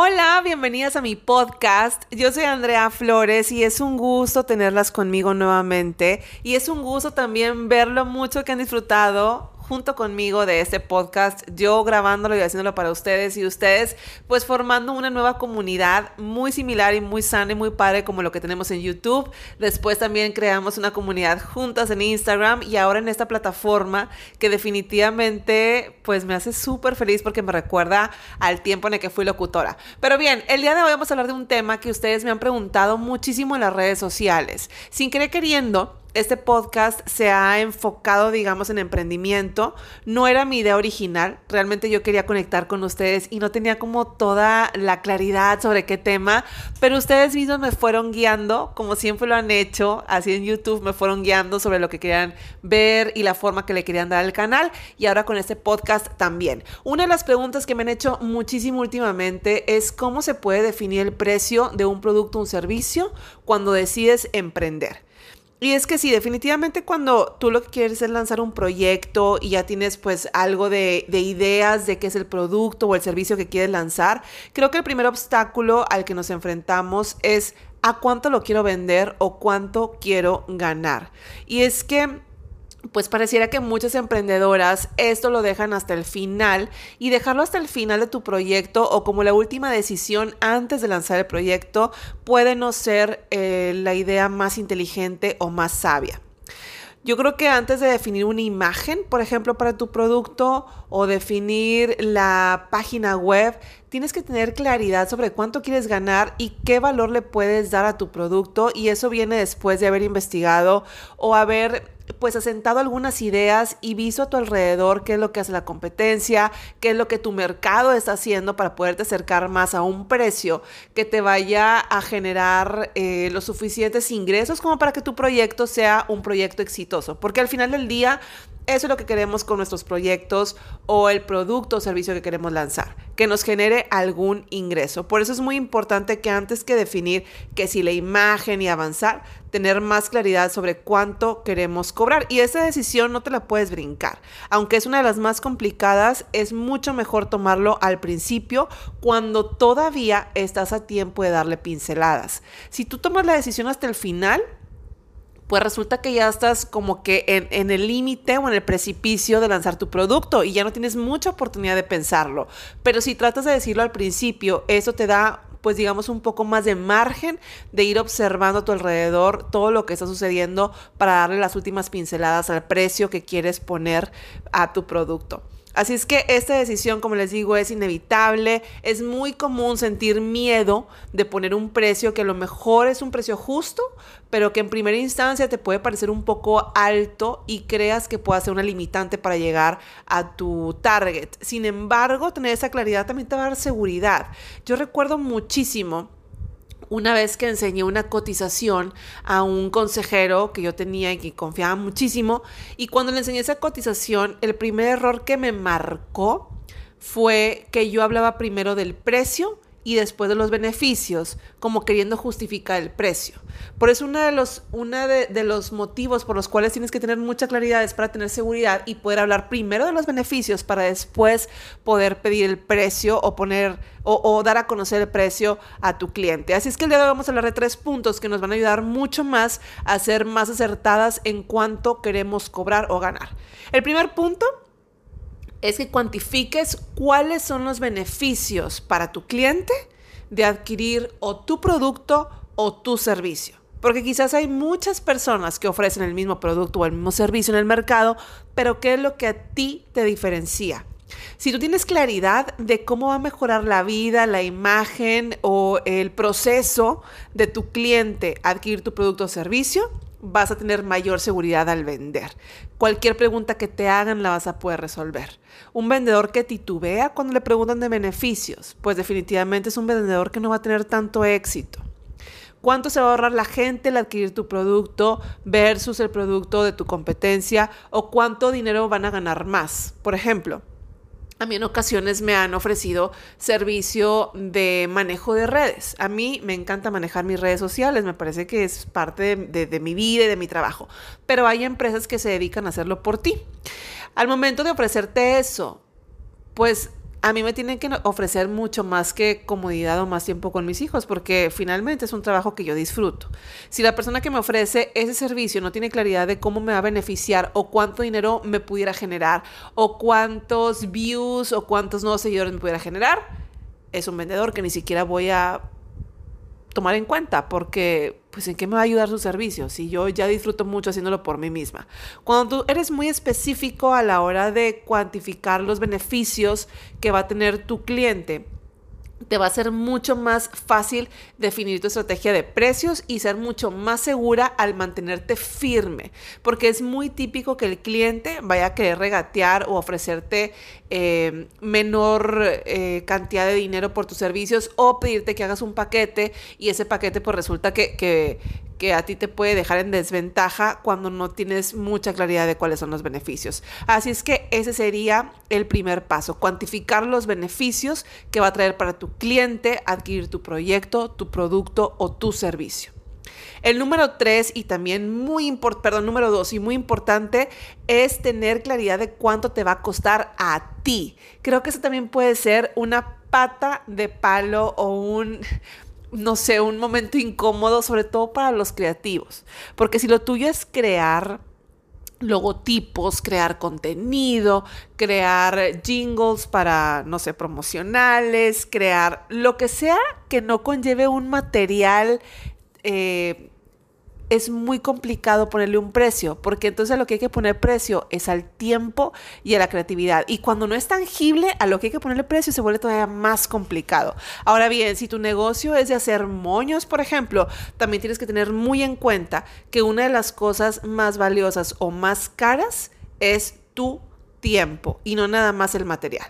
Hola, bienvenidas a mi podcast. Yo soy Andrea Flores y es un gusto tenerlas conmigo nuevamente. Y es un gusto también ver lo mucho que han disfrutado junto conmigo de este podcast, yo grabándolo y haciéndolo para ustedes y ustedes pues formando una nueva comunidad muy similar y muy sana y muy padre como lo que tenemos en YouTube. Después también creamos una comunidad juntas en Instagram y ahora en esta plataforma que definitivamente pues me hace súper feliz porque me recuerda al tiempo en el que fui locutora. Pero bien, el día de hoy vamos a hablar de un tema que ustedes me han preguntado muchísimo en las redes sociales. Sin querer queriendo, este podcast se ha enfocado, digamos, en emprendimiento. No era mi idea original, realmente yo quería conectar con ustedes y no tenía como toda la claridad sobre qué tema, pero ustedes mismos me fueron guiando, como siempre lo han hecho, así en YouTube me fueron guiando sobre lo que querían ver y la forma que le querían dar al canal y ahora con este podcast también. Una de las preguntas que me han hecho muchísimo últimamente es cómo se puede definir el precio de un producto o un servicio cuando decides emprender. Y es que sí, definitivamente cuando tú lo que quieres es lanzar un proyecto y ya tienes pues algo de, de, ideas de qué es el producto o el servicio que quieres lanzar, creo que el primer obstáculo al que nos enfrentamos es a cuánto lo quiero vender o cuánto quiero ganar. Y es que pues pareciera que muchas emprendedoras esto lo dejan hasta el final y dejarlo hasta el final de tu proyecto o como la última decisión antes de lanzar el proyecto puede no ser eh, la idea más inteligente o más sabia. Yo creo que antes de definir una imagen, por ejemplo, para tu producto o definir la página web, tienes que tener claridad sobre cuánto quieres ganar y qué valor le puedes dar a tu producto y eso viene después de haber investigado o haber pues asentado algunas ideas y visto a tu alrededor qué es lo que hace la competencia, qué es lo que tu mercado está haciendo para poderte acercar más a un precio que te vaya a generar eh, los suficientes ingresos como para que tu proyecto sea un proyecto exitoso. Porque al final del día eso es lo que queremos con nuestros proyectos o el producto o servicio que queremos lanzar, que nos genere algún ingreso. Por eso es muy importante que antes que definir que si la imagen y avanzar, tener más claridad sobre cuánto queremos cobrar. Y esa decisión no te la puedes brincar. Aunque es una de las más complicadas, es mucho mejor tomarlo al principio cuando todavía estás a tiempo de darle pinceladas. Si tú tomas la decisión hasta el final, pues resulta que ya estás como que en, el límite o en el precipicio de lanzar tu producto y ya no tienes mucha oportunidad de pensarlo. Pero si tratas de decirlo al principio, eso te da pues digamos un poco más de margen de ir observando a tu alrededor todo lo que está sucediendo para darle las últimas pinceladas al precio que quieres poner a tu producto. Así es que esta decisión, como les digo, es inevitable. Es muy común sentir miedo de poner un precio que a lo mejor es un precio justo, pero que en primera instancia te puede parecer un poco alto y creas que pueda ser una limitante para llegar a tu target. Sin embargo, tener esa claridad también te va a dar seguridad. Yo recuerdo muchísimo una vez que enseñé una cotización a un consejero que yo tenía y que confiaba muchísimo, y cuando le enseñé esa cotización, el primer error que me marcó fue que yo hablaba primero del precio y después de los beneficios, como queriendo justificar el precio. Por eso uno de los, una de, los motivos por los cuales tienes que tener mucha claridad es para tener seguridad y poder hablar primero de los beneficios para después poder pedir el precio o poner o, o, dar a conocer el precio a tu cliente. Así es que el día de hoy vamos a hablar de tres puntos que nos van a ayudar mucho más a ser más acertadas en cuánto queremos cobrar o ganar. El primer punto es que cuantifiques cuáles son los beneficios para tu cliente de adquirir o tu producto o tu servicio. Porque quizás hay muchas personas que ofrecen el mismo producto o el mismo servicio en el mercado, pero ¿qué es lo que a ti te diferencia? Si tú tienes claridad de cómo va a mejorar la vida, la imagen o el proceso de tu cliente adquirir tu producto o servicio, vas a tener mayor seguridad al vender. Cualquier pregunta que te hagan la vas a poder resolver. Un vendedor que titubea cuando le preguntan de beneficios, pues definitivamente es un vendedor que no va a tener tanto éxito. ¿Cuánto se va a ahorrar la gente al adquirir tu producto versus el producto de tu competencia? ¿O cuánto dinero van a ganar más? Por ejemplo, a mí en ocasiones me han ofrecido servicio de manejo de redes. A mí me encanta manejar mis redes sociales, me parece que es parte de, mi vida y de mi trabajo. Pero hay empresas que se dedican a hacerlo por ti. Al momento de ofrecerte eso, pues a mí me tienen que ofrecer mucho más que comodidad o más tiempo con mis hijos, porque finalmente es un trabajo que yo disfruto. Si la persona que me ofrece ese servicio no tiene claridad de cómo me va a beneficiar o cuánto dinero me pudiera generar o cuántos views o cuántos nuevos seguidores me pudiera generar, es un vendedor que ni siquiera voy a tomar en cuenta, porque pues en qué me va a ayudar su servicio si yo ya disfruto mucho haciéndolo por mí misma. Cuando tú eres muy específico a la hora de cuantificar los beneficios que va a tener tu cliente, te va a ser mucho más fácil definir tu estrategia de precios y ser mucho más segura al mantenerte firme, porque es muy típico que el cliente vaya a querer regatear o ofrecerte eh, menor eh, cantidad de dinero por tus servicios o pedirte que hagas un paquete y ese paquete pues resulta que, que, que a ti te puede dejar en desventaja cuando no tienes mucha claridad de cuáles son los beneficios. Así es que ese sería el primer paso, cuantificar los beneficios que va a traer para tu cliente adquirir tu proyecto, tu producto o tu servicio. El número tres y también muy importante, perdón, número dos y muy importante es tener claridad de cuánto te va a costar a ti. Creo que eso también puede ser una pata de palo o un no sé, un momento incómodo, sobre todo para los creativos. Porque si lo tuyo es crear logotipos, crear contenido, crear jingles para, no sé, promocionales, crear lo que sea que no conlleve un material eh, es muy complicado ponerle un precio, porque entonces lo que hay que poner precio es al tiempo y a la creatividad. Y cuando no es tangible, a lo que hay que ponerle precio se vuelve todavía más complicado. Ahora bien, si tu negocio es de hacer moños, por ejemplo, también tienes que tener muy en cuenta que una de las cosas más valiosas o más caras es tu tiempo y no nada más el material.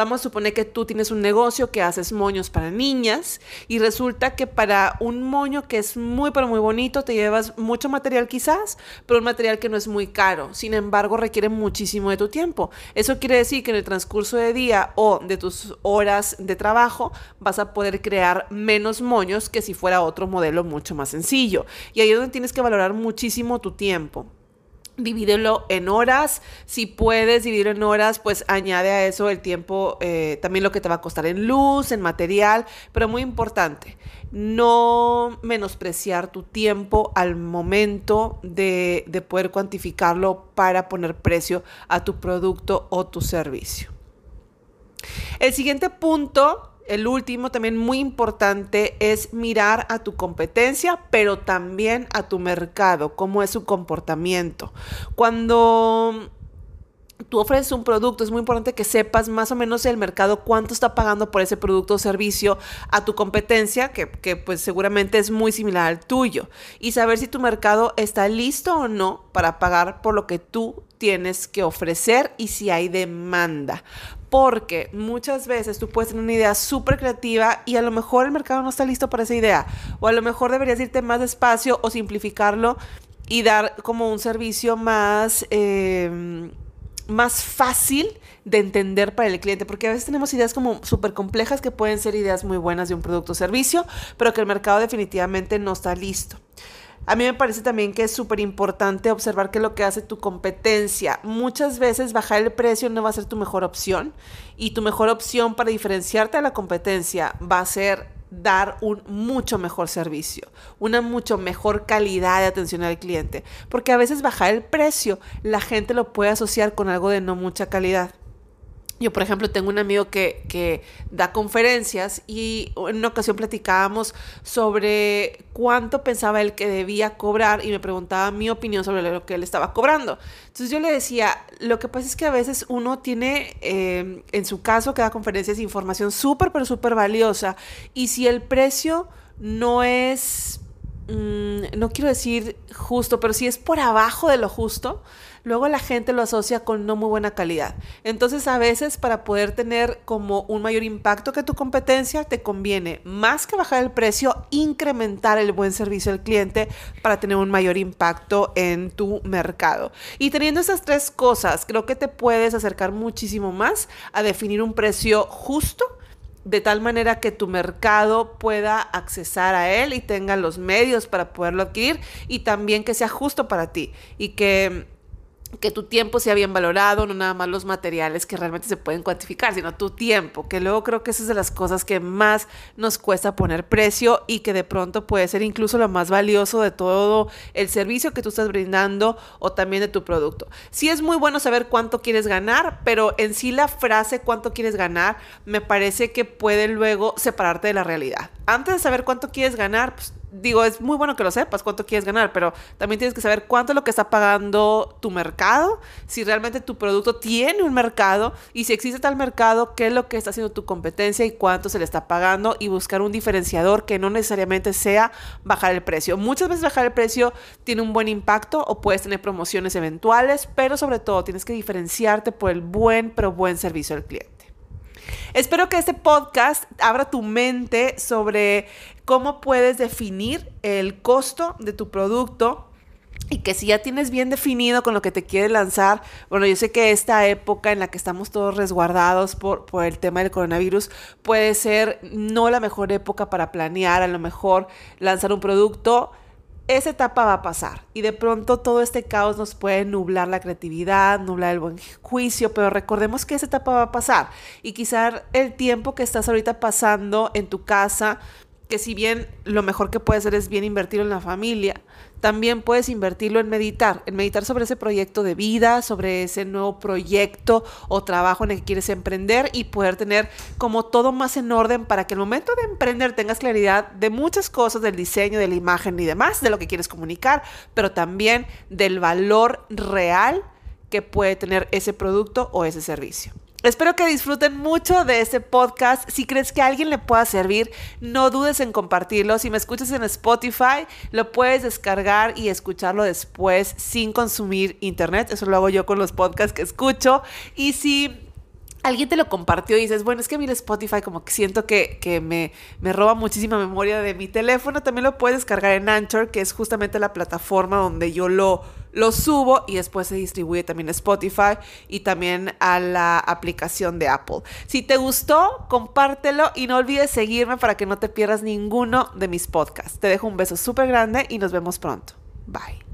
Vamos a suponer que tú tienes un negocio que haces moños para niñas y resulta que para un moño que es muy pero muy bonito te llevas mucho material quizás, pero un material que no es muy caro. Sin embargo, requiere muchísimo de tu tiempo. Eso quiere decir que en el transcurso de día o de tus horas de trabajo vas a poder crear menos moños que si fuera otro modelo mucho más sencillo. Y ahí es donde tienes que valorar muchísimo tu tiempo divídelo en horas. Si puedes dividirlo en horas, pues añade a eso el tiempo, eh, también lo que te va a costar en luz, en material, pero muy importante, no menospreciar tu tiempo al momento de, de poder cuantificarlo para poner precio a tu producto o tu servicio. El siguiente punto el último, también muy importante, es mirar a tu competencia, pero también a tu mercado, cómo es su comportamiento. Cuando tú ofreces un producto, es muy importante que sepas más o menos el mercado cuánto está pagando por ese producto o servicio a tu competencia, que, que, pues seguramente es muy similar al tuyo, y saber si tu mercado está listo o no para pagar por lo que tú tienes que ofrecer y si hay demanda. Porque muchas veces tú puedes tener una idea súper creativa y a lo mejor el mercado no está listo para esa idea, o a lo mejor deberías irte más despacio o simplificarlo y dar como un servicio más, em, más fácil de entender para el cliente, porque a veces tenemos ideas como súper complejas que pueden ser ideas muy buenas de un producto o servicio, pero que el mercado definitivamente no está listo. A mí me parece también que es súper importante observar qué es lo que hace tu competencia. Muchas veces bajar el precio no va a ser tu mejor opción y tu mejor opción para diferenciarte de la competencia va a ser dar un mucho mejor servicio, una mucho mejor calidad de atención al cliente, porque a veces bajar el precio la gente lo puede asociar con algo de no mucha calidad. Yo, por ejemplo, tengo un amigo que, que, da conferencias y en una ocasión platicábamos sobre cuánto pensaba él que debía cobrar y me preguntaba mi opinión sobre lo que él estaba cobrando. Entonces yo le decía, lo que pasa es que a veces uno tiene, eh, en su caso, que da conferencias, información súper, pero súper valiosa y si el precio no es, mm, no quiero decir justo, pero si es por abajo de lo justo, luego la gente lo asocia con no muy buena calidad. Entonces a veces para poder tener como un mayor impacto que tu competencia, te conviene más que bajar el precio, incrementar el buen servicio al cliente para tener un mayor impacto en tu mercado. Y teniendo esas tres cosas, creo que te puedes acercar muchísimo más a definir un precio justo de tal manera que tu mercado pueda accesar a él y tenga los medios para poderlo adquirir y también que sea justo para ti y que que tu tiempo sea bien valorado, no nada más los materiales que realmente se pueden cuantificar, sino tu tiempo, que luego creo que esa es de las cosas que más nos cuesta poner precio y que de pronto puede ser incluso lo más valioso de todo el servicio que tú estás brindando o también de tu producto. Sí es muy bueno saber cuánto quieres ganar, pero en sí la frase cuánto quieres ganar me parece que puede luego separarte de la realidad. Antes de saber cuánto quieres ganar, pues digo, es muy bueno que lo sepas cuánto quieres ganar, pero también tienes que saber cuánto es lo que está pagando tu mercado, si realmente tu producto tiene un mercado y si existe tal mercado, qué es lo que está haciendo tu competencia y cuánto se le está pagando y buscar un diferenciador que no necesariamente sea bajar el precio. Muchas veces bajar el precio tiene un buen impacto o puedes tener promociones eventuales, pero sobre todo tienes que diferenciarte por el buen, pero buen servicio al cliente. Espero que este podcast abra tu mente sobre cómo puedes definir el costo de tu producto y que si ya tienes bien definido con lo que te quieres lanzar, bueno, yo sé que esta época en la que estamos todos resguardados por, por, el tema del coronavirus puede ser no la mejor época para planear, a lo mejor lanzar un producto esa etapa va a pasar y de pronto todo este caos nos puede nublar la creatividad, nublar el buen juicio, pero recordemos que esa etapa va a pasar y quizá el tiempo que estás ahorita pasando en tu casa que si bien lo mejor que puedes hacer es bien invertirlo en la familia, también puedes invertirlo en meditar, en meditar sobre ese proyecto de vida, sobre ese nuevo proyecto o trabajo en el que quieres emprender y poder tener como todo más en orden para que el momento de emprender tengas claridad de muchas cosas, del diseño, de la imagen y demás, de lo que quieres comunicar, pero también del valor real que puede tener ese producto o ese servicio. Espero que disfruten mucho de este podcast. Si crees que a alguien le pueda servir, no dudes en compartirlo. Si me escuchas en Spotify, lo puedes descargar y escucharlo después sin consumir internet. Eso lo hago yo con los podcasts que escucho. Y si alguien te lo compartió y dices, bueno, es que a mí el Spotify como que siento que, que me, me, roba muchísima memoria de mi teléfono, también lo puedes descargar en Anchor, que es justamente la plataforma donde yo lo, lo subo y después se distribuye también a Spotify y también a la aplicación de Apple. Si te gustó, compártelo y no olvides seguirme para que no te pierdas ninguno de mis podcasts. Te dejo un beso súper grande y nos vemos pronto. Bye.